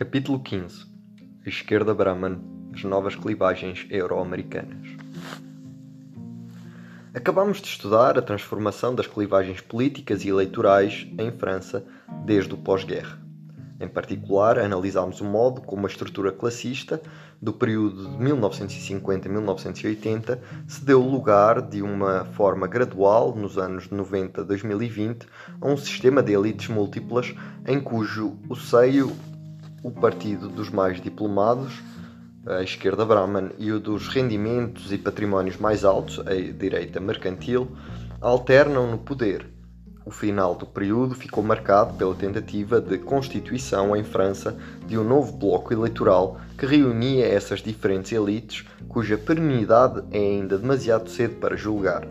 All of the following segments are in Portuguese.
Capítulo 15 A esquerda Brahman As novas clivagens euro-americanas Acabamos de estudar a transformação das clivagens políticas e eleitorais em França desde o pós-guerra. Em particular, analisámos o modo como a estrutura classista do período de 1950 a 1980 se deu lugar de uma forma gradual nos anos 90 a 2020 a um sistema de elites múltiplas em cujo o seio o partido dos mais diplomados, a esquerda Brahman, e o dos rendimentos e patrimónios mais altos, a direita mercantil, alternam no poder. O final do período ficou marcado pela tentativa de constituição em França de um novo bloco eleitoral que reunia essas diferentes elites, cuja perenidade é ainda demasiado cedo para julgar.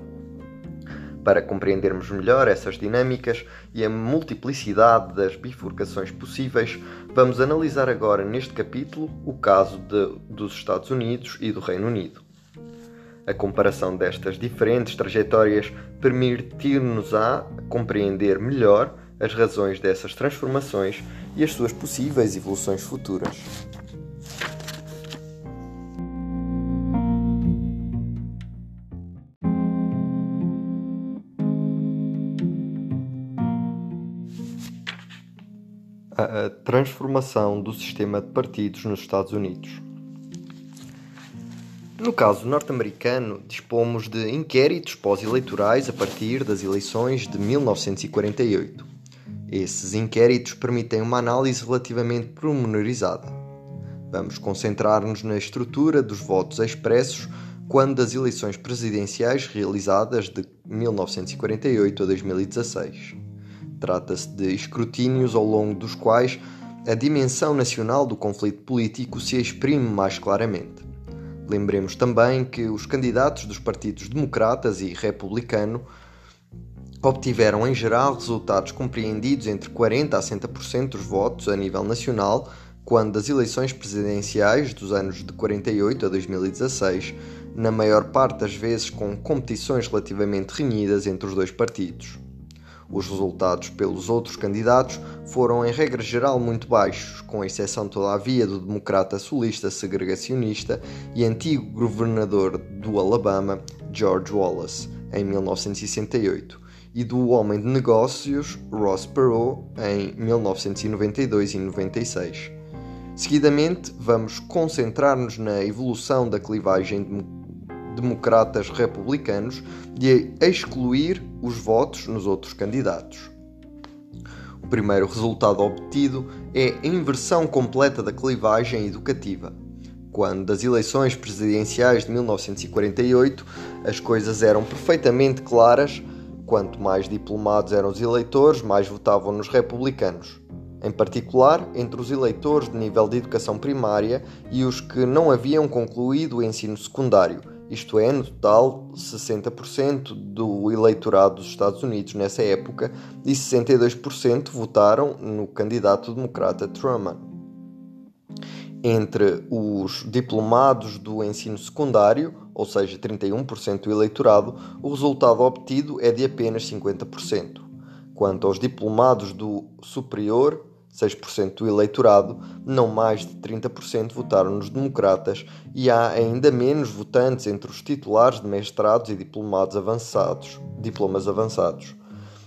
Para compreendermos melhor essas dinâmicas e a multiplicidade das bifurcações possíveis, vamos analisar agora neste capítulo o caso de, dos Estados Unidos e do Reino Unido. A comparação destas diferentes trajetórias permitir-nos a compreender melhor as razões dessas transformações e as suas possíveis evoluções futuras. Transformação do sistema de partidos nos Estados Unidos. No caso norte-americano, dispomos de inquéritos pós-eleitorais a partir das eleições de 1948. Esses inquéritos permitem uma análise relativamente promenorizada. Vamos concentrar-nos na estrutura dos votos expressos quando das eleições presidenciais realizadas de 1948 a 2016. Trata-se de escrutínios ao longo dos quais a dimensão nacional do conflito político se exprime mais claramente. Lembremos também que os candidatos dos partidos democratas e republicano obtiveram em geral resultados compreendidos entre 40 a 60% dos votos a nível nacional, quando das eleições presidenciais dos anos de 48 a 2016, na maior parte das vezes com competições relativamente renhidas entre os dois partidos. Os resultados pelos outros candidatos foram, em regra geral, muito baixos, com exceção, todavia, do democrata sulista segregacionista e antigo governador do Alabama, George Wallace, em 1968, e do homem de negócios Ross Perot, em 1992 e 96. Seguidamente, vamos concentrar-nos na evolução da clivagem democratas republicanos de excluir os votos nos outros candidatos. O primeiro resultado obtido é a inversão completa da clivagem educativa. Quando das eleições presidenciais de 1948 as coisas eram perfeitamente claras, quanto mais diplomados eram os eleitores, mais votavam nos republicanos. Em particular, entre os eleitores de nível de educação primária e os que não haviam concluído o ensino secundário, isto é, no total, 60% do eleitorado dos Estados Unidos nessa época e 62% votaram no candidato democrata Truman. Entre os diplomados do ensino secundário, ou seja, 31% do eleitorado, o resultado obtido é de apenas 50%. Quanto aos diplomados do superior, 6% do eleitorado, não mais de 30% votaram nos democratas e há ainda menos votantes entre os titulares de mestrados e diplomados avançados, diplomas avançados.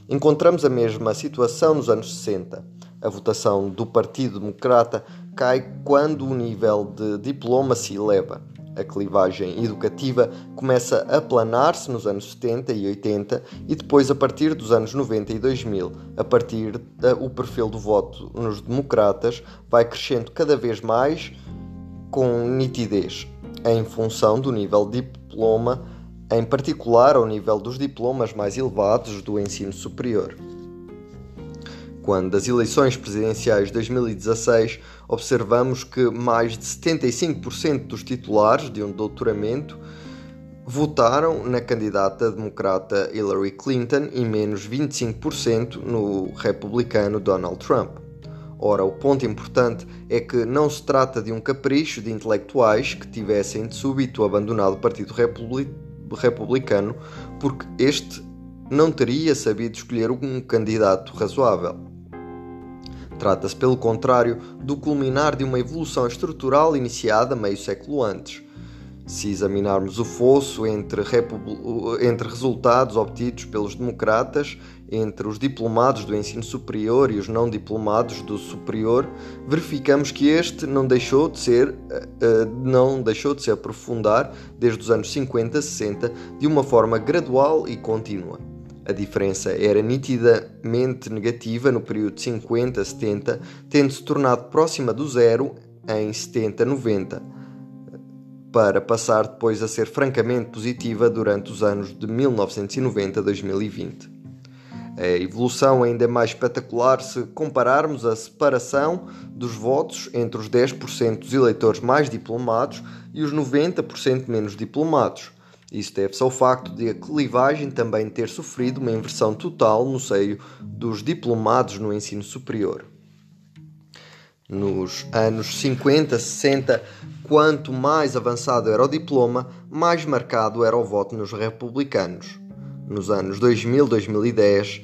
Encontramos a mesma situação nos anos 60. A votação do Partido Democrata cai quando o nível de diploma se eleva. A clivagem educativa começa a planar-se nos anos 70 e 80 e depois, a partir dos anos 90 e 2000, a partir do perfil do voto nos democratas, vai crescendo cada vez mais com nitidez, em função do nível de diploma, em particular ao nível dos diplomas mais elevados do ensino superior. Quando das eleições presidenciais de 2016 observamos que mais de 75% dos titulares de um doutoramento votaram na candidata democrata Hillary Clinton e menos 25% no republicano Donald Trump. Ora, o ponto importante é que não se trata de um capricho de intelectuais que tivessem de súbito abandonado o Partido Republicano porque este não teria sabido escolher um candidato razoável. Trata-se, pelo contrário, do culminar de uma evolução estrutural iniciada meio século antes. Se examinarmos o fosso entre, entre resultados obtidos pelos democratas, entre os diplomados do ensino superior e os não diplomados do superior, verificamos que este não deixou de ser, uh, não deixou de se aprofundar desde os anos 50 60 de uma forma gradual e contínua. A diferença era nitidamente negativa no período 50-70, tendo-se tornado próxima do zero em 70-90, para passar depois a ser francamente positiva durante os anos de 1990-2020. A evolução ainda é mais espetacular se compararmos a separação dos votos entre os 10% dos eleitores mais diplomados e os 90% menos diplomados isso deve-se ao facto de a clivagem também ter sofrido uma inversão total no seio dos diplomados no ensino superior. Nos anos 50, 60, quanto mais avançado era o diploma, mais marcado era o voto nos republicanos. Nos anos 2000, 2010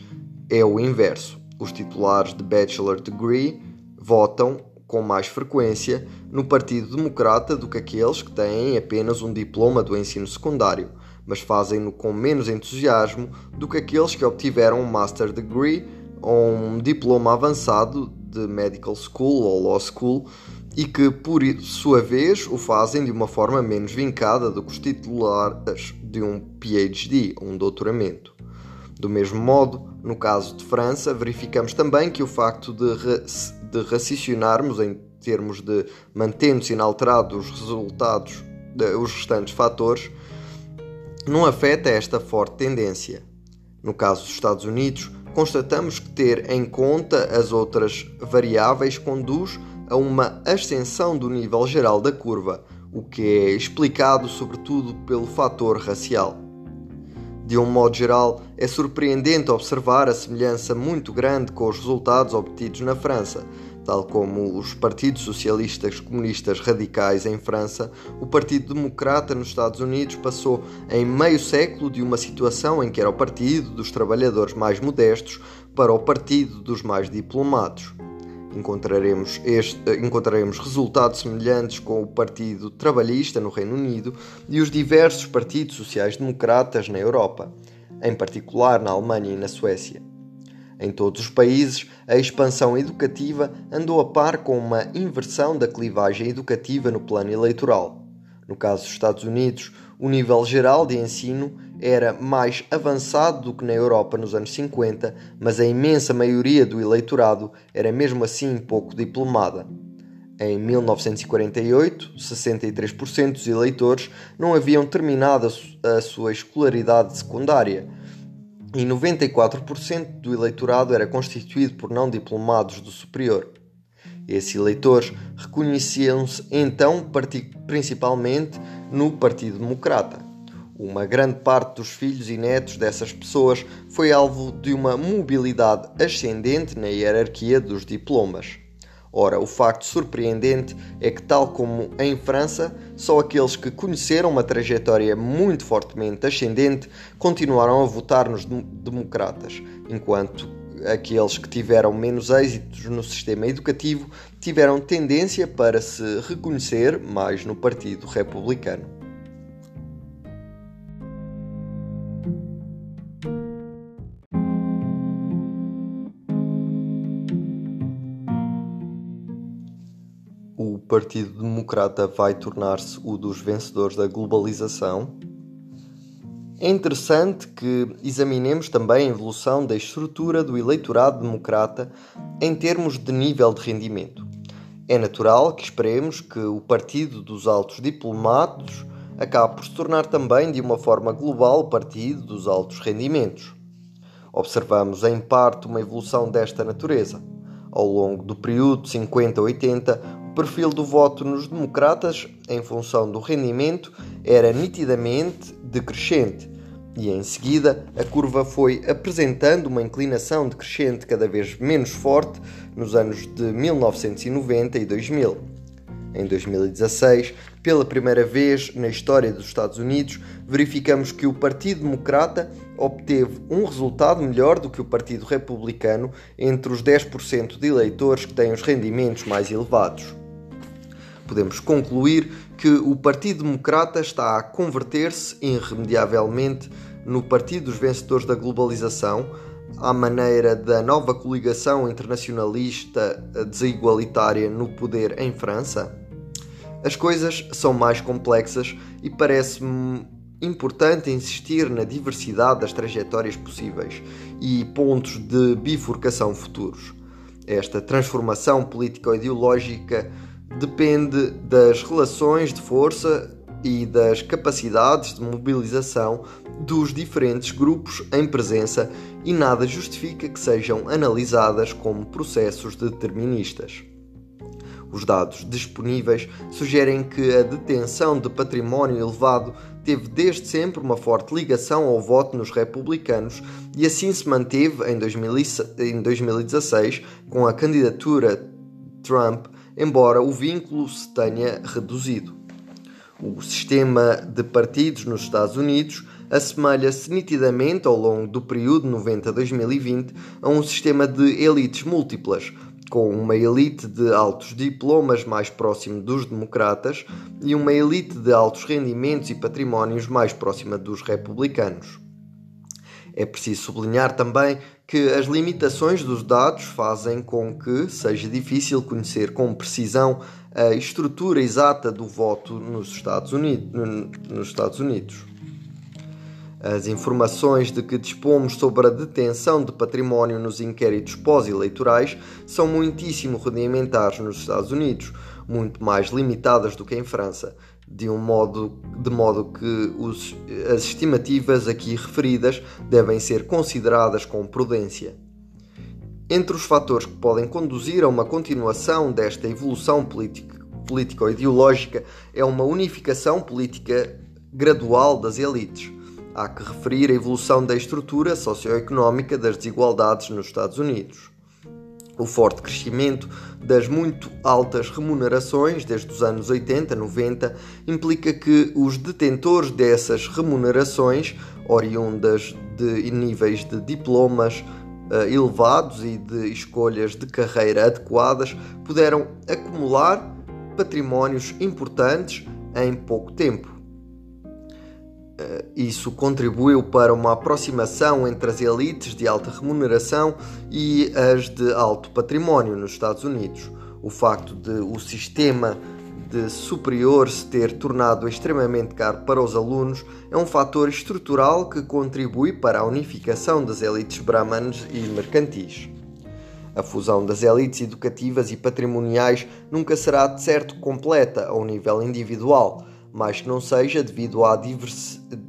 é o inverso. Os titulares de bachelor degree votam com mais frequência no Partido Democrata do que aqueles que têm apenas um diploma do ensino secundário, mas fazem-no com menos entusiasmo do que aqueles que obtiveram um Master Degree ou um diploma avançado de Medical School ou Law School e que, por sua vez, o fazem de uma forma menos vincada do que os titulares de um PhD, um doutoramento. Do mesmo modo, no caso de França, verificamos também que o facto de de raciocinarmos em termos de mantendo-se inalterados os resultados, os restantes fatores, não afeta esta forte tendência. No caso dos Estados Unidos, constatamos que ter em conta as outras variáveis conduz a uma ascensão do nível geral da curva, o que é explicado sobretudo pelo fator racial. De um modo geral, é surpreendente observar a semelhança muito grande com os resultados obtidos na França. Tal como os partidos socialistas comunistas radicais em França, o Partido Democrata nos Estados Unidos passou em meio século de uma situação em que era o partido dos trabalhadores mais modestos para o partido dos mais diplomados. Encontraremos, este, encontraremos resultados semelhantes com o Partido Trabalhista no Reino Unido e os diversos partidos sociais-democratas na Europa, em particular na Alemanha e na Suécia. Em todos os países, a expansão educativa andou a par com uma inversão da clivagem educativa no plano eleitoral. No caso dos Estados Unidos, o nível geral de ensino era mais avançado do que na Europa nos anos 50, mas a imensa maioria do eleitorado era mesmo assim pouco diplomada. Em 1948, 63% dos eleitores não haviam terminado a sua escolaridade secundária e 94% do eleitorado era constituído por não diplomados do superior. Esses eleitores reconheciam-se então principalmente no Partido Democrata. Uma grande parte dos filhos e netos dessas pessoas foi alvo de uma mobilidade ascendente na hierarquia dos diplomas. Ora, o facto surpreendente é que, tal como em França, só aqueles que conheceram uma trajetória muito fortemente ascendente continuaram a votar nos democratas, enquanto aqueles que tiveram menos êxitos no sistema educativo tiveram tendência para se reconhecer mais no Partido Republicano. Partido Democrata vai tornar-se o dos vencedores da globalização é interessante que examinemos também a evolução da estrutura do eleitorado democrata em termos de nível de rendimento. É natural que esperemos que o partido dos altos diplomados acabe por se tornar também, de uma forma global, o partido dos altos rendimentos. Observamos em parte uma evolução desta natureza. Ao longo do período 50-80, o perfil do voto nos democratas, em função do rendimento, era nitidamente decrescente e em seguida a curva foi apresentando uma inclinação decrescente cada vez menos forte nos anos de 1990 e 2000. Em 2016, pela primeira vez na história dos Estados Unidos, verificamos que o Partido Democrata obteve um resultado melhor do que o Partido Republicano entre os 10% de eleitores que têm os rendimentos mais elevados. Podemos concluir que o Partido Democrata está a converter-se irremediavelmente no Partido dos Vencedores da Globalização, à maneira da nova coligação internacionalista desigualitária no poder em França? As coisas são mais complexas e parece-me importante insistir na diversidade das trajetórias possíveis e pontos de bifurcação futuros. Esta transformação político-ideológica depende das relações de força e das capacidades de mobilização dos diferentes grupos em presença e nada justifica que sejam analisadas como processos deterministas. Os dados disponíveis sugerem que a detenção de património elevado teve desde sempre uma forte ligação ao voto nos republicanos e assim se manteve em 2016 com a candidatura Trump, embora o vínculo se tenha reduzido. O sistema de partidos nos Estados Unidos assemelha-se nitidamente ao longo do período 90-2020 a um sistema de elites múltiplas, com uma elite de altos diplomas mais próximo dos democratas e uma elite de altos rendimentos e patrimónios mais próxima dos republicanos. É preciso sublinhar também que as limitações dos dados fazem com que seja difícil conhecer com precisão a estrutura exata do voto nos Estados Unidos. Nos Estados Unidos. As informações de que dispomos sobre a detenção de património nos inquéritos pós-eleitorais são muitíssimo rudimentares nos Estados Unidos, muito mais limitadas do que em França, de um modo de modo que os, as estimativas aqui referidas devem ser consideradas com prudência. Entre os fatores que podem conduzir a uma continuação desta evolução político-ideológica é uma unificação política gradual das elites há que referir a evolução da estrutura socioeconómica das desigualdades nos Estados Unidos. O forte crescimento das muito altas remunerações desde os anos 80, 90 implica que os detentores dessas remunerações, oriundas de níveis de diplomas uh, elevados e de escolhas de carreira adequadas, puderam acumular patrimónios importantes em pouco tempo. Eh, isso contribuiu para uma aproximação entre as elites de alta remuneração e as de alto património nos Estados Unidos. O facto de o sistema de superior se ter tornado extremamente caro para os alunos é um fator estrutural que contribui para a unificação das elites brahmanes e mercantis. A fusão das elites educativas e patrimoniais nunca será de certo completa ao nível individual, mas que não seja devido à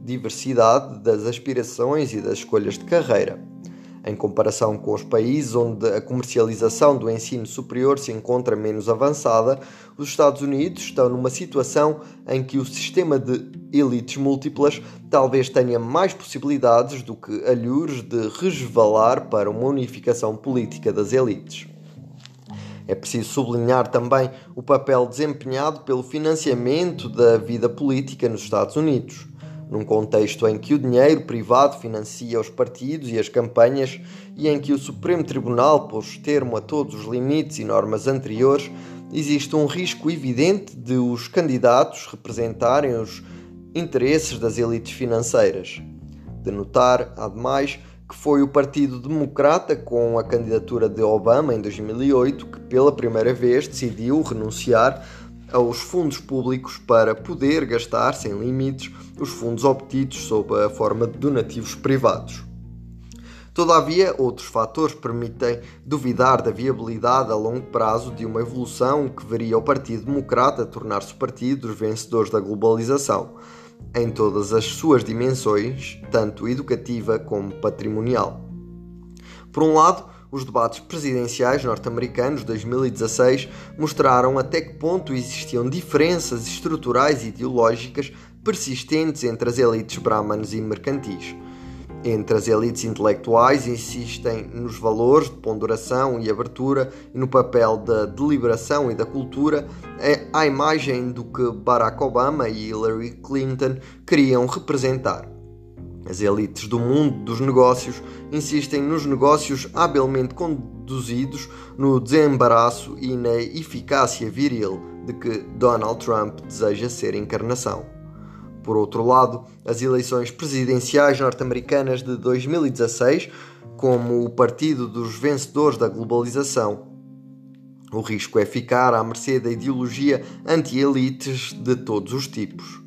diversidade das aspirações e das escolhas de carreira. Em comparação com os países onde a comercialização do ensino superior se encontra menos avançada, os Estados Unidos estão numa situação em que o sistema de elites múltiplas talvez tenha mais possibilidades do que alhures de resvalar para uma unificação política das elites. É preciso sublinhar também o papel desempenhado pelo financiamento da vida política nos Estados Unidos. Num contexto em que o dinheiro privado financia os partidos e as campanhas e em que o Supremo Tribunal pôs termo a todos os limites e normas anteriores, existe um risco evidente de os candidatos representarem os interesses das elites financeiras. De notar, ademais, que foi o Partido Democrata, com a candidatura de Obama em 2008, que pela primeira vez decidiu renunciar aos fundos públicos para poder gastar sem limites os fundos obtidos sob a forma de donativos privados. Todavia, outros fatores permitem duvidar da viabilidade a longo prazo de uma evolução que veria o Partido Democrata tornar-se o partido dos vencedores da globalização em todas as suas dimensões, tanto educativa como patrimonial. Por um lado, os debates presidenciais norte-americanos de 2016 mostraram até que ponto existiam diferenças estruturais e ideológicas persistentes entre as elites brahmanes e mercantis entre as elites intelectuais insistem nos valores de ponderação e abertura e no papel da deliberação e da cultura, é à imagem do que Barack Obama e Hillary Clinton queriam representar. As elites do mundo dos negócios insistem nos negócios habilmente conduzidos, no desembaraço e na eficácia viril de que Donald Trump deseja ser encarnação. Por outro lado, as eleições presidenciais norte-americanas de 2016, como o partido dos vencedores da globalização, o risco é ficar à mercê da ideologia anti-elites de todos os tipos.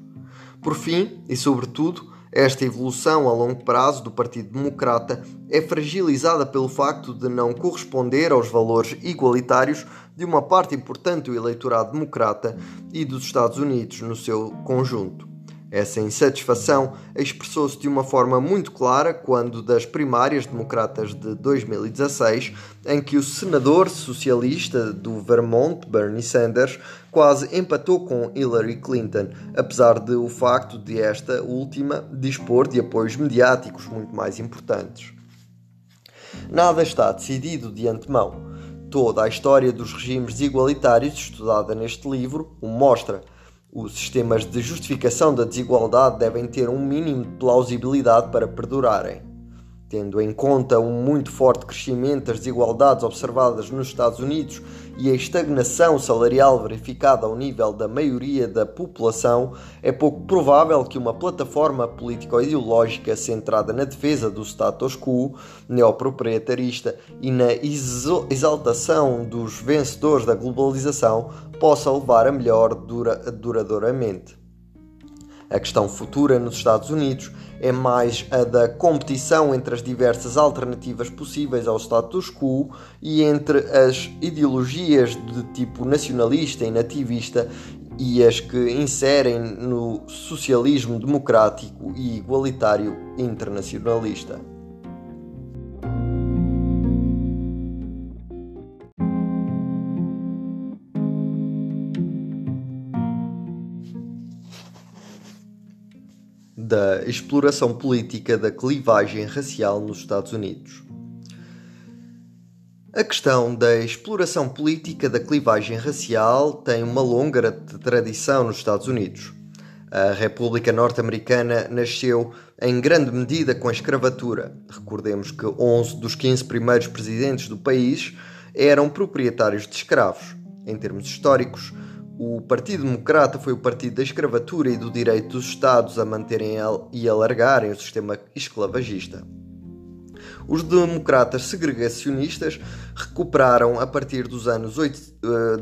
Por fim, e sobretudo, esta evolução a longo prazo do Partido Democrata é fragilizada pelo facto de não corresponder aos valores igualitários de uma parte importante do eleitorado democrata e dos Estados Unidos no seu conjunto. Essa insatisfação expressou-se de uma forma muito clara quando das primárias democratas de 2016, em que o senador socialista do Vermont, Bernie Sanders, quase empatou com Hillary Clinton, apesar de o facto de esta última dispor de apoios mediáticos muito mais importantes. Nada está decidido de antemão. Toda a história dos regimes igualitários estudada neste livro o mostra os sistemas de justificação da desigualdade devem ter um mínimo de plausibilidade para perdurarem. Tendo em conta um muito forte crescimento das desigualdades observadas nos Estados Unidos e a estagnação salarial verificada ao nível da maioria da população, é pouco provável que uma plataforma político-ideológica centrada na defesa do status quo neoproprietarista e na exaltação dos vencedores da globalização possa levar a melhor dura duradouramente. A questão futura nos Estados Unidos é mais a da competição entre as diversas alternativas possíveis ao status quo e entre as ideologias de tipo nacionalista e nativista e as que inserem no socialismo democrático e igualitário internacionalista. Da exploração política da clivagem racial nos Estados Unidos. A questão da exploração política da clivagem racial tem uma longa tradição nos Estados Unidos. A República Norte-Americana nasceu em grande medida com a escravatura. Recordemos que 11 dos 15 primeiros presidentes do país eram proprietários de escravos. Em termos históricos, o Partido Democrata foi o partido da escravatura e do direito dos Estados a manterem e alargarem o sistema esclavagista. Os democratas segregacionistas recuperaram, a partir dos anos eh,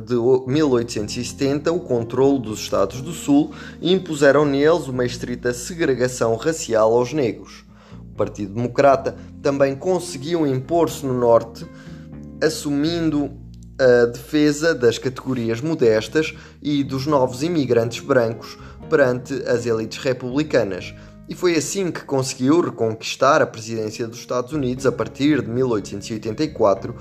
de 1870, o controle dos Estados do Sul e impuseram neles uma estrita segregação racial aos negros. O Partido Democrata também conseguiu impor-se no Norte, assumindo a defesa das categorias modestas e dos novos imigrantes brancos perante as elites republicanas. E foi assim que conseguiu reconquistar a presidência dos Estados Unidos a partir de 1884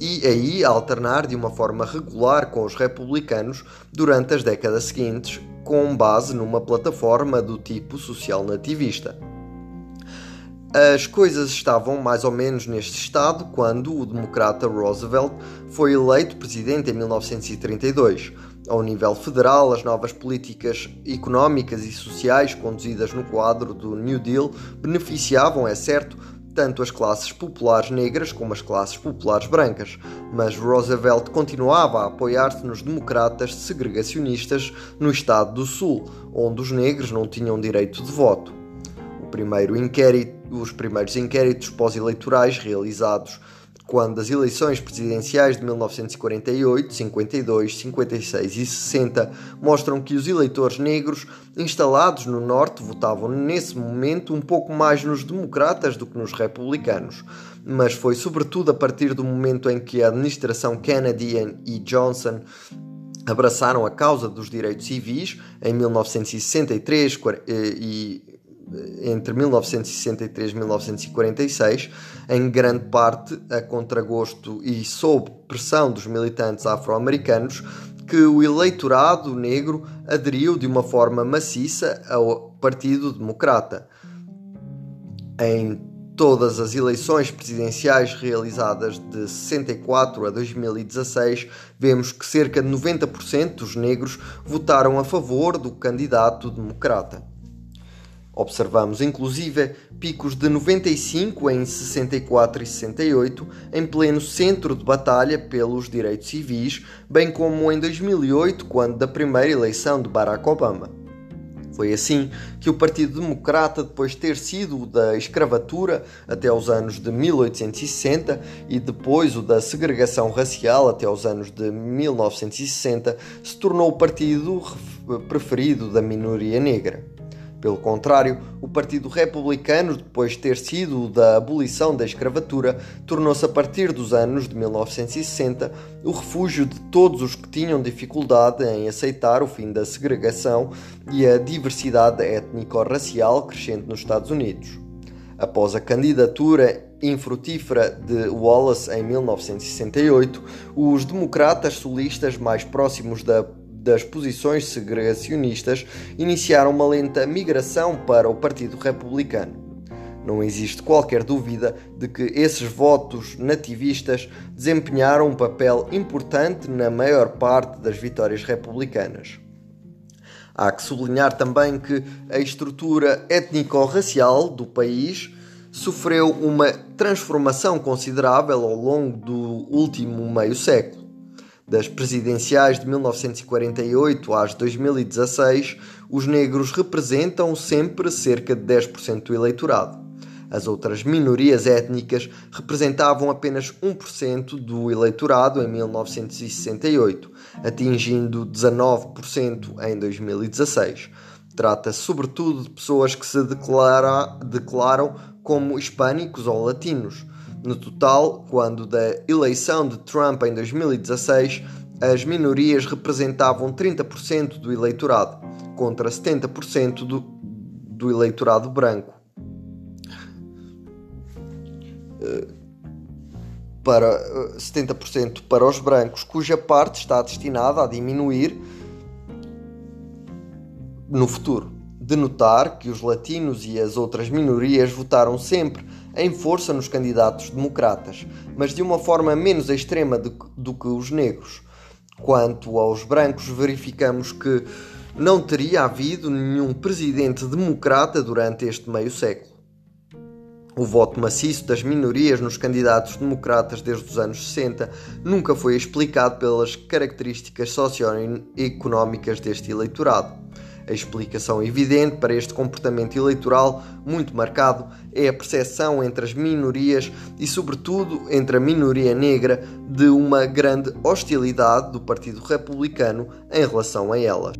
e aí alternar de uma forma regular com os republicanos durante as décadas seguintes, com base numa plataforma do tipo social nativista. As coisas estavam mais ou menos neste estado quando o democrata Roosevelt foi eleito presidente em 1932. Ao nível federal, as novas políticas económicas e sociais conduzidas no quadro do New Deal beneficiavam, é certo, tanto as classes populares negras como as classes populares brancas, mas Roosevelt continuava a apoiar-se nos democratas segregacionistas no estado do Sul, onde os negros não tinham direito de voto. O primeiro inquérito os primeiros inquéritos pós-eleitorais realizados quando as eleições presidenciais de 1948, 52, 56 e 60 mostram que os eleitores negros instalados no Norte votavam nesse momento um pouco mais nos democratas do que nos republicanos. Mas foi sobretudo a partir do momento em que a administração Kennedy e Johnson abraçaram a causa dos direitos civis em 1963 e entre 1963 e 1946, em grande parte a contragosto e sob pressão dos militantes afro-americanos, que o eleitorado negro aderiu de uma forma maciça ao Partido Democrata. Em todas as eleições presidenciais realizadas de 64 a 2016, vemos que cerca de 90% dos negros votaram a favor do candidato democrata. Observamos inclusive picos de 95 em 64 e 68, em pleno centro de batalha pelos direitos civis, bem como em 2008, quando da primeira eleição de Barack Obama. Foi assim que o Partido Democrata, depois de ter sido da escravatura até aos anos de 1860 e depois o da segregação racial até aos anos de 1960, se tornou o partido preferido da minoria negra. Pelo contrário, o Partido Republicano, depois de ter sido da abolição da escravatura, tornou-se a partir dos anos de 1960 o refúgio de todos os que tinham dificuldade em aceitar o fim da segregação e a diversidade étnico-racial crescente nos Estados Unidos. Após a candidatura infrutífera de Wallace em 1968, os democratas solistas mais próximos da das posições segregacionistas iniciaram uma lenta migração para o Partido Republicano. Não existe qualquer dúvida de que esses votos nativistas desempenharam um papel importante na maior parte das vitórias republicanas. Há que sublinhar também que a estrutura étnico-racial do país sofreu uma transformação considerável ao longo do último meio século das presidenciais de 1948 às 2016, os negros representam sempre cerca de 10% do eleitorado. As outras minorias étnicas representavam apenas 1% do eleitorado em 1968, atingindo 19% em 2016. Trata-se sobretudo de pessoas que se declara, declaram como hispânicos ou latinos no total, quando da eleição de Trump em 2016, as minorias representavam 30% do eleitorado, contra 70% do, do eleitorado branco. Eh, para 70% eh, para os brancos, cuja parte está destinada a diminuir no futuro. De notar que os latinos e as outras minorias votaram sempre em força nos candidatos democratas, mas de uma forma menos extrema do, do que os negros. Quanto aos brancos, verificamos que não teria havido nenhum presidente democrata durante este meio século. O voto maciço das minorias nos candidatos democratas desde os anos 60 nunca foi explicado pelas características socioeconómicas deste eleitorado. A explicação evidente para este comportamento eleitoral muito marcado é a percepção entre as minorias e, sobretudo, entre a minoria negra de uma grande hostilidade do Partido Republicano em relação a elas.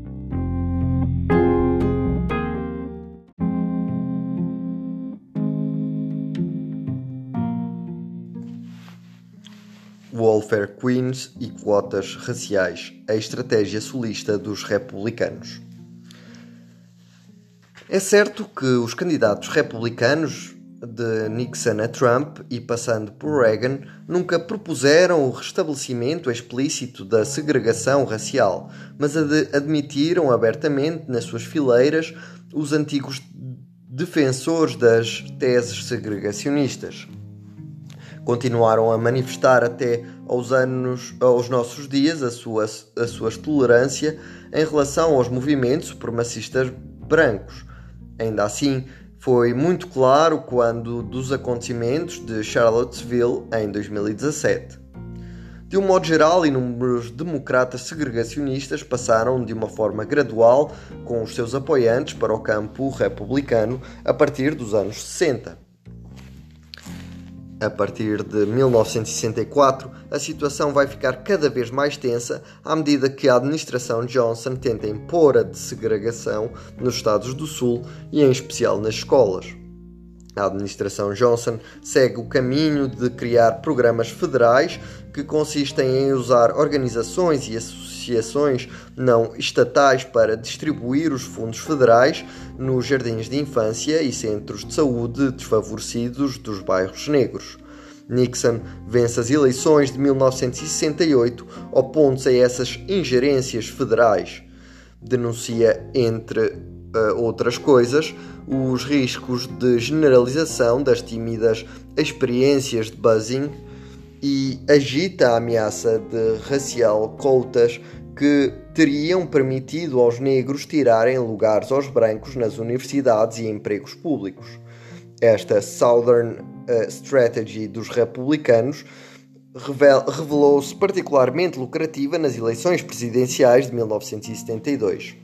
Welfare Queens e quotas raciais, a estratégia solista dos republicanos. É certo que os candidatos republicanos, de Nixon a Trump e passando por Reagan, nunca propuseram o restabelecimento explícito da segregação racial, mas ad admitiram abertamente nas suas fileiras os antigos defensores das teses segregacionistas. Continuaram a manifestar até aos anos, aos nossos dias, a sua, a sua tolerância em relação aos movimentos supremacistas brancos Ainda assim, foi muito claro quando dos acontecimentos de Charlottesville em 2017. De um modo geral, inúmeros democratas segregacionistas passaram de uma forma gradual com os seus apoiantes para o campo republicano a partir dos anos 60. A partir de 1964, a situação vai ficar cada vez mais tensa à medida que a administração Johnson tenta impor a desegregação nos Estados do Sul e, em especial, nas escolas. A administração Johnson segue o caminho de criar programas federais que consistem em usar organizações e associações não estatais para distribuir os fundos federais nos jardins de infância e centros de saúde desfavorecidos dos bairros negros. Nixon vence as eleições de 1968 opondo-se a essas ingerências federais. Denuncia, entre uh, outras coisas, os riscos de generalização das tímidas experiências de buzzing e agita a ameaça de racial cotas que teriam permitido aos negros tirarem lugares aos brancos nas universidades e empregos públicos. Esta Southern uh, Strategy dos republicanos revelou-se particularmente lucrativa nas eleições presidenciais de 1972.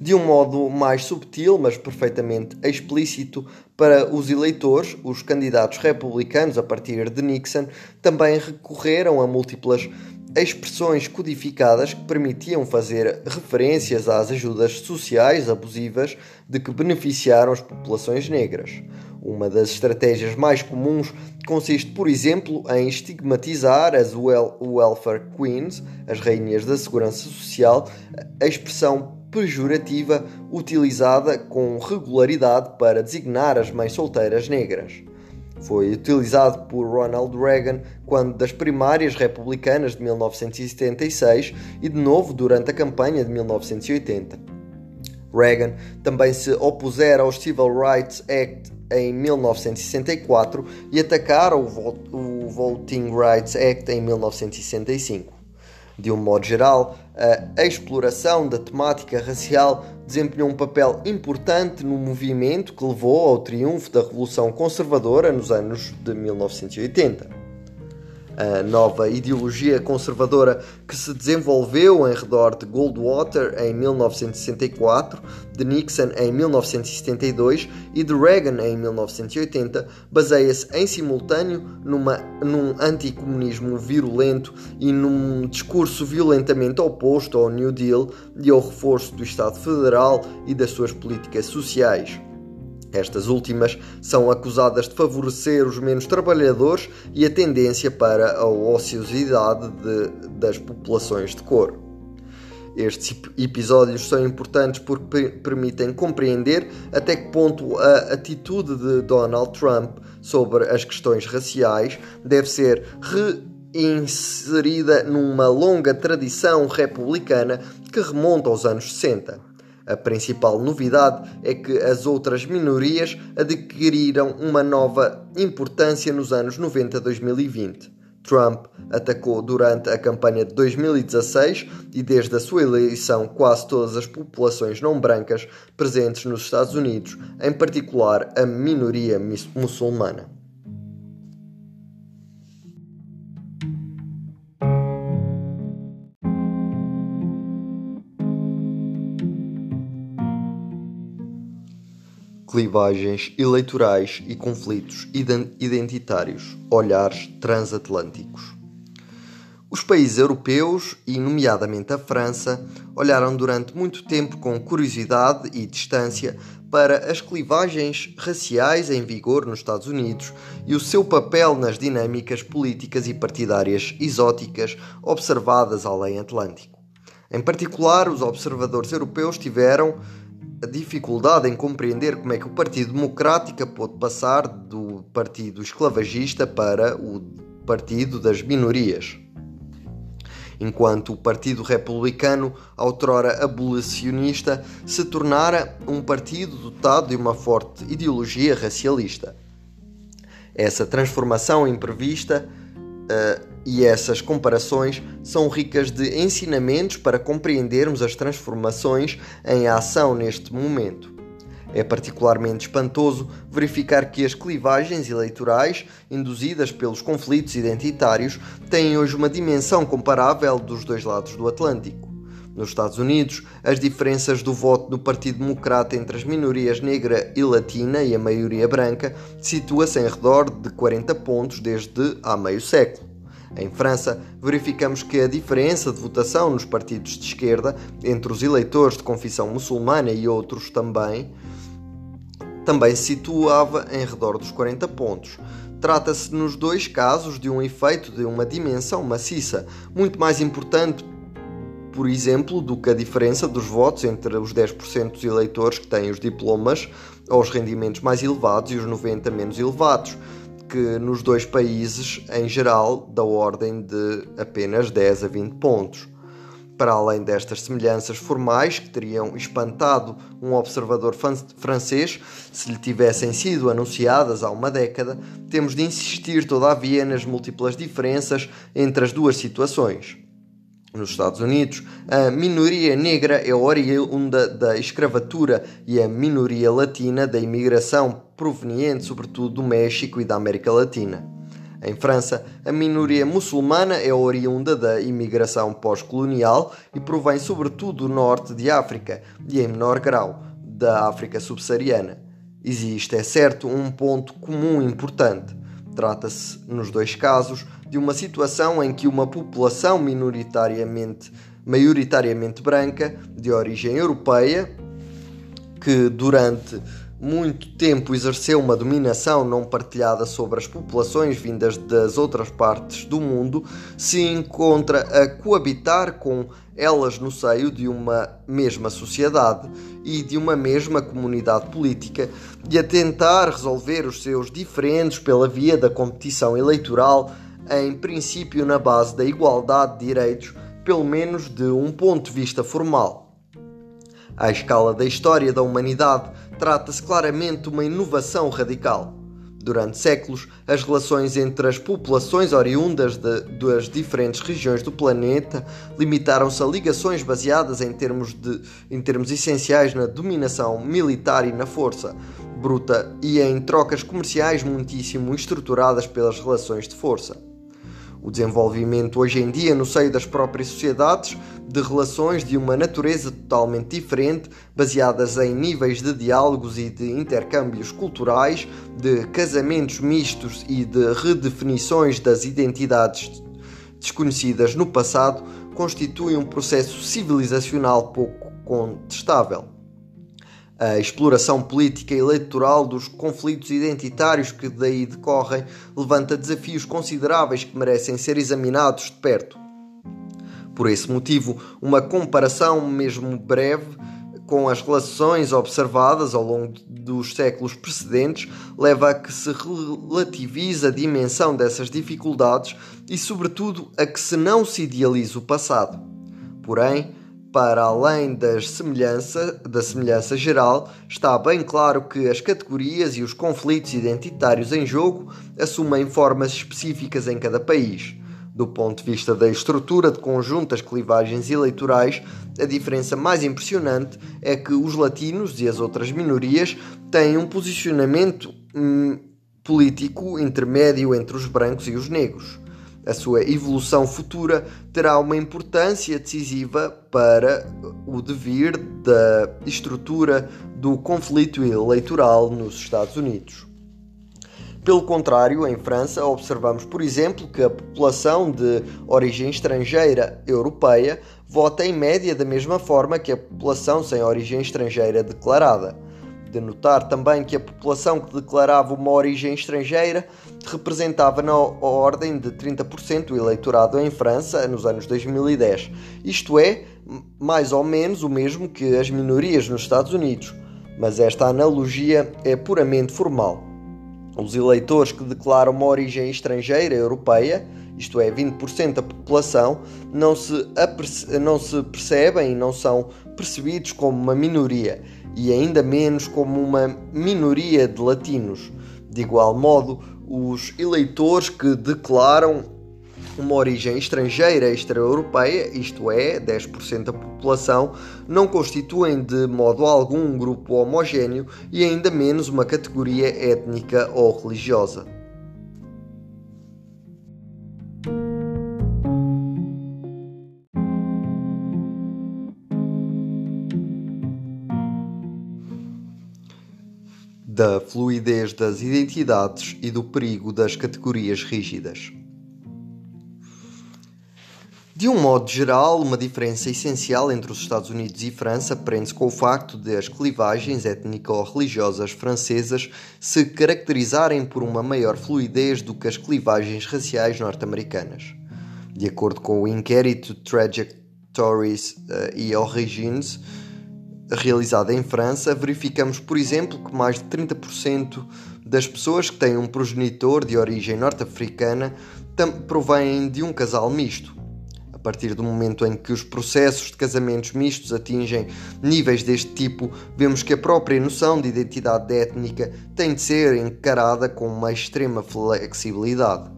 De um modo mais subtil, mas perfeitamente explícito, para os eleitores, os candidatos republicanos, a partir de Nixon, também recorreram a múltiplas expressões codificadas que permitiam fazer referências às ajudas sociais abusivas de que beneficiaram as populações negras. Uma das estratégias mais comuns consiste, por exemplo, em estigmatizar as welfare queens, as rainhas da segurança social, a expressão pejorativa utilizada com regularidade para designar as mães solteiras negras. Foi utilizado por Ronald Reagan quando das primárias republicanas de 1976 e de novo durante a campanha de 1980. Reagan também se opusera ao Civil Rights Act em 1964 e atacara o, Voting Rights Act em 1965. De um modo geral, a exploração da temática racial desempenhou um papel importante no movimento que levou ao triunfo da Revolução Conservadora nos anos de 1980 a nova ideologia conservadora que se desenvolveu em redor de Goldwater em 1964, de Nixon em 1972 e de Reagan em 1980, baseia-se em simultâneo numa, num anticomunismo virulento e num discurso violentamente oposto ao New Deal e ao reforço do Estado Federal e das suas políticas sociais. Estas últimas são acusadas de favorecer os menos trabalhadores e a tendência para a ociosidade de, das populações de cor. Estes episódios são importantes porque permitem compreender até que ponto a atitude de Donald Trump sobre as questões raciais deve ser reinserida numa longa tradição republicana que remonta aos anos 60. A principal novidade é que as outras minorias adquiriram uma nova importância nos anos 90 2020. Trump atacou durante a campanha de 2016 e desde a sua eleição quase todas as populações não brancas presentes nos Estados Unidos, em particular a minoria muçulmana. Clivagens eleitorais e conflitos identitários, olhares transatlânticos. Os países europeus, e nomeadamente a França, olharam durante muito tempo com curiosidade e distância para as clivagens raciais em vigor nos Estados Unidos e o seu papel nas dinâmicas políticas e partidárias exóticas observadas além Atlântico. Em particular, os observadores europeus tiveram a dificuldade em compreender como é que o Partido Democrático pôde passar do Partido Esclavagista para o Partido das Minorias. Enquanto o Partido Republicano, outrora abolicionista, se tornara um partido dotado de uma forte ideologia racialista. Essa transformação imprevista uh, e essas comparações são ricas de ensinamentos para compreendermos as transformações em ação neste momento. É particularmente espantoso verificar que as clivagens eleitorais induzidas pelos conflitos identitários têm hoje uma dimensão comparável dos dois lados do Atlântico. Nos Estados Unidos, as diferenças do voto do Partido Democrata entre as minorias negra e latina e a maioria branca situa-se em redor de 40 pontos desde há meio século. Em França, verificamos que a diferença de votação nos partidos de esquerda entre os eleitores de confissão muçulmana e outros também também se situava em redor dos 40 pontos. Trata-se nos dois casos de um efeito de uma dimensão maciça, muito mais importante, por exemplo, do que a diferença dos votos entre os 10% dos eleitores que têm os diplomas aos rendimentos mais elevados e os 90 menos elevados que nos dois países, em geral, da ordem de apenas 10 a 20 pontos. Para além destas semelhanças formais que teriam espantado um observador francês se lhe tivessem sido anunciadas há uma década, temos de insistir todavia nas múltiplas diferenças entre as duas situações. Nos Estados Unidos, a minoria negra é oriunda da escravatura e a minoria latina da imigração proveniente sobretudo do México e da América Latina. Em França, a minoria muçulmana é oriunda da imigração pós-colonial e provém sobretudo do norte de África e, em menor grau, da África subsaariana. Existe, é certo, um ponto comum importante. Trata-se, nos dois casos, de uma situação em que uma população minoritariamente, maioritariamente branca, de origem europeia, que durante muito tempo exerceu uma dominação não partilhada sobre as populações vindas das outras partes do mundo, se encontra a coabitar com elas no seio de uma mesma sociedade e de uma mesma comunidade política e a tentar resolver os seus diferentes pela via da competição eleitoral em princípio na base da igualdade de direitos, pelo menos de um ponto de vista formal. À escala da história da humanidade, trata-se claramente de uma inovação radical. Durante séculos, as relações entre as populações oriundas de, das diferentes regiões do planeta limitaram-se a ligações baseadas em termos, de, em termos essenciais na dominação militar e na força bruta e em trocas comerciais muitíssimo estruturadas pelas relações de força. O desenvolvimento hoje em dia, no seio das próprias sociedades, de relações de uma natureza totalmente diferente, baseadas em níveis de diálogos e de intercâmbios culturais, de casamentos mistos e de redefinições das identidades desconhecidas no passado, constitui um processo civilizacional pouco contestável a exploração política e eleitoral dos conflitos identitários que daí decorrem levanta desafios consideráveis que merecem ser examinados de perto. Por esse motivo, uma comparação, mesmo breve, com as relações observadas ao longo dos séculos precedentes leva a que se relativize a dimensão dessas dificuldades e, sobretudo, a que se não se idealize o passado. Porém, para além das semelhança, da semelhança geral, está bem claro que as categorias e os conflitos identitários em jogo assumem formas específicas em cada país. Do ponto de vista da estrutura de conjunto das clivagens eleitorais, a diferença mais impressionante é que os latinos e as outras minorias têm um posicionamento hum, político intermédio entre os brancos e os negros a sua evolução futura terá uma importância decisiva para o devir da estrutura do conflito eleitoral nos Estados Unidos. Pelo contrário, em França, observamos, por exemplo, que a população de origem estrangeira europeia vota em média da mesma forma que a população sem origem estrangeira declarada de notar também que a população que declarava uma origem estrangeira representava na ordem de 30% do eleitorado em França nos anos 2010. Isto é, mais ou menos o mesmo que as minorias nos Estados Unidos, mas esta analogia é puramente formal. Os eleitores que declaram uma origem estrangeira europeia, isto é, 20% da população, não se, não se percebem e não são percebidos como uma minoria e ainda menos como uma minoria de latinos. De igual modo, os eleitores que declaram uma origem estrangeira extra-europeia, isto é, 10% da população, não constituem de modo algum um grupo homogéneo e ainda menos uma categoria étnica ou religiosa. Da fluidez das identidades e do perigo das categorias rígidas. De um modo geral, uma diferença essencial entre os Estados Unidos e França prende-se com o facto de as clivagens étnico-religiosas francesas se caracterizarem por uma maior fluidez do que as clivagens raciais norte-americanas. De acordo com o inquérito Trajectories uh, e Origins, realizada em França, verificamos, por exemplo, que mais de 30% das pessoas que têm um progenitor de origem norte-africana provêm de um casal misto. A partir do momento em que os processos de casamentos mistos atingem níveis deste tipo, vemos que a própria noção de identidade étnica tem de ser encarada com uma extrema flexibilidade.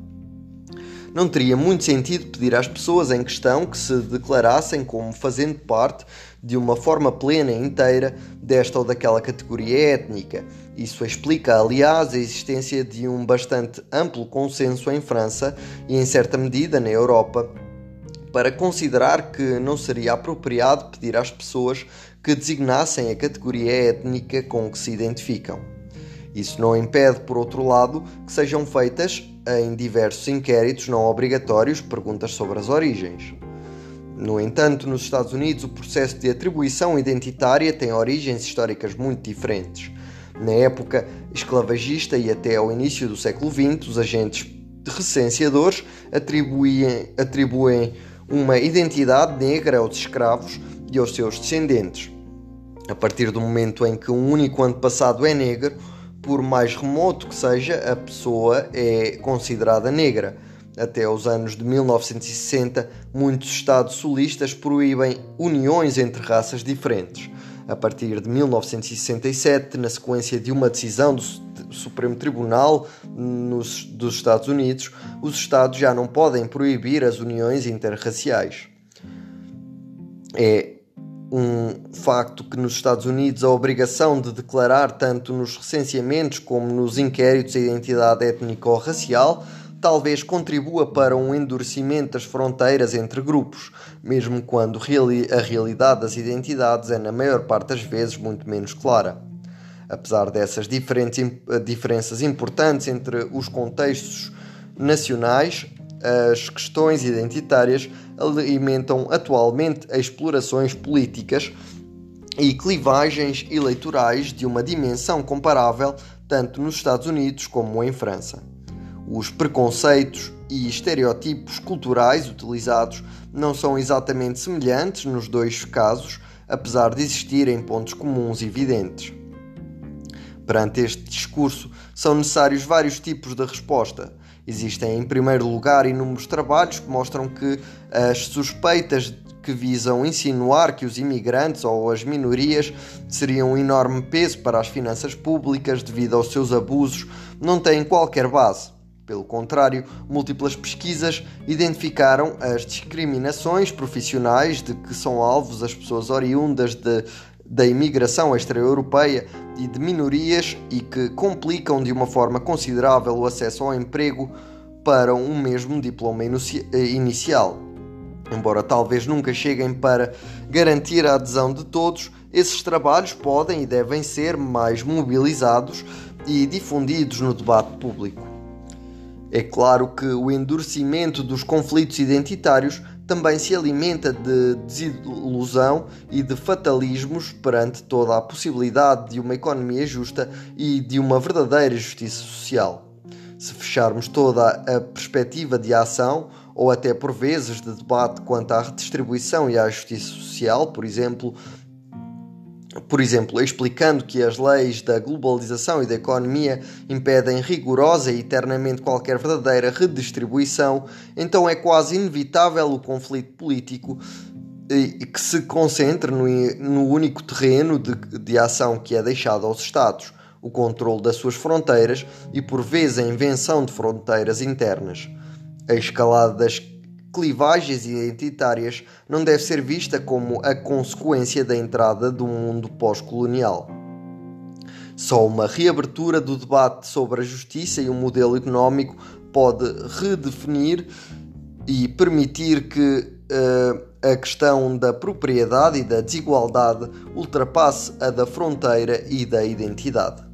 não teria muito sentido pedir às pessoas em questão que se declarassem como fazendo parte de uma forma plena e inteira desta ou daquela categoria étnica. Isso explica, aliás, a existência de um bastante amplo consenso em França e, em certa medida, na Europa, para considerar que não seria apropriado pedir às pessoas que designassem a categoria étnica com que se identificam. Isso não impede, por outro lado, que sejam feitas, em diversos inquéritos não obrigatórios, perguntas sobre as origens. No entanto, nos Estados Unidos, o processo de atribuição identitária tem origens históricas muito diferentes. Na época esclavagista e até ao início do século XX, os agentes recenseadores atribuem, atribuem uma identidade negra aos escravos e aos seus descendentes. A partir do momento em que um único antepassado é negro, por mais remoto que seja, a pessoa é considerada negra. Até os anos de 1960, muitos estados sulistas proíbem uniões entre raças diferentes. A partir de 1967, na sequência de uma decisão do Supremo Tribunal nos, dos Estados Unidos, os Estados já não podem proibir as uniões interraciais. É um facto que nos Estados Unidos a obrigação de declarar, tanto nos recenseamentos como nos inquéritos, a identidade étnico ou racial talvez contribua para um endurecimento das fronteiras entre grupos, mesmo quando a realidade das identidades é, na maior parte das vezes, muito menos clara. Apesar dessas diferenças importantes entre os contextos nacionais, as questões identitárias alimentam atualmente explorações políticas e clivagens eleitorais de uma dimensão comparável tanto nos Estados Unidos como em França. Os preconceitos e estereótipos culturais utilizados não são exatamente semelhantes nos dois casos, apesar de existirem pontos comuns evidentes. Perante este discurso, são necessários vários tipos de resposta. Existem, em primeiro lugar, inúmeros trabalhos que mostram que as suspeitas que visam insinuar que os imigrantes ou as minorias seriam um enorme peso para as finanças públicas devido aos seus abusos não têm qualquer base. Pelo contrário, múltiplas pesquisas identificaram as discriminações profissionais de que são alvos as pessoas oriundas de, da imigração extra-europeia e de minorias e que complicam de uma forma considerável o acesso ao emprego para um mesmo diploma inicial. Embora talvez nunca cheguem para garantir a adesão de todos, esses trabalhos podem e devem ser mais mobilizados e difundidos no debate público. É claro que o endurecimento dos conflitos identitários também se alimenta de desilusão e de fatalismos perante toda a possibilidade de uma economia justa e de uma verdadeira justiça social. Se fecharmos toda a perspectiva de ação, ou até por vezes de debate quanto à redistribuição e à justiça social, por exemplo, por exemplo, explicando que as leis da globalização e da economia impedem rigorosa e eternamente qualquer verdadeira redistribuição, então é quase inevitável o conflito político que se concentre no, no único terreno de, de ação que é deixado aos Estados, o controle das suas fronteiras e, por vezes, a invenção de fronteiras internas. A escalada das clivagens identitárias não deve ser vista como a consequência da entrada do mundo pós-colonial. Só uma reabertura do debate sobre a justiça e o modelo económico pode redefinir e permitir que uh, a questão da propriedade e da desigualdade ultrapasse a da fronteira e da identidade.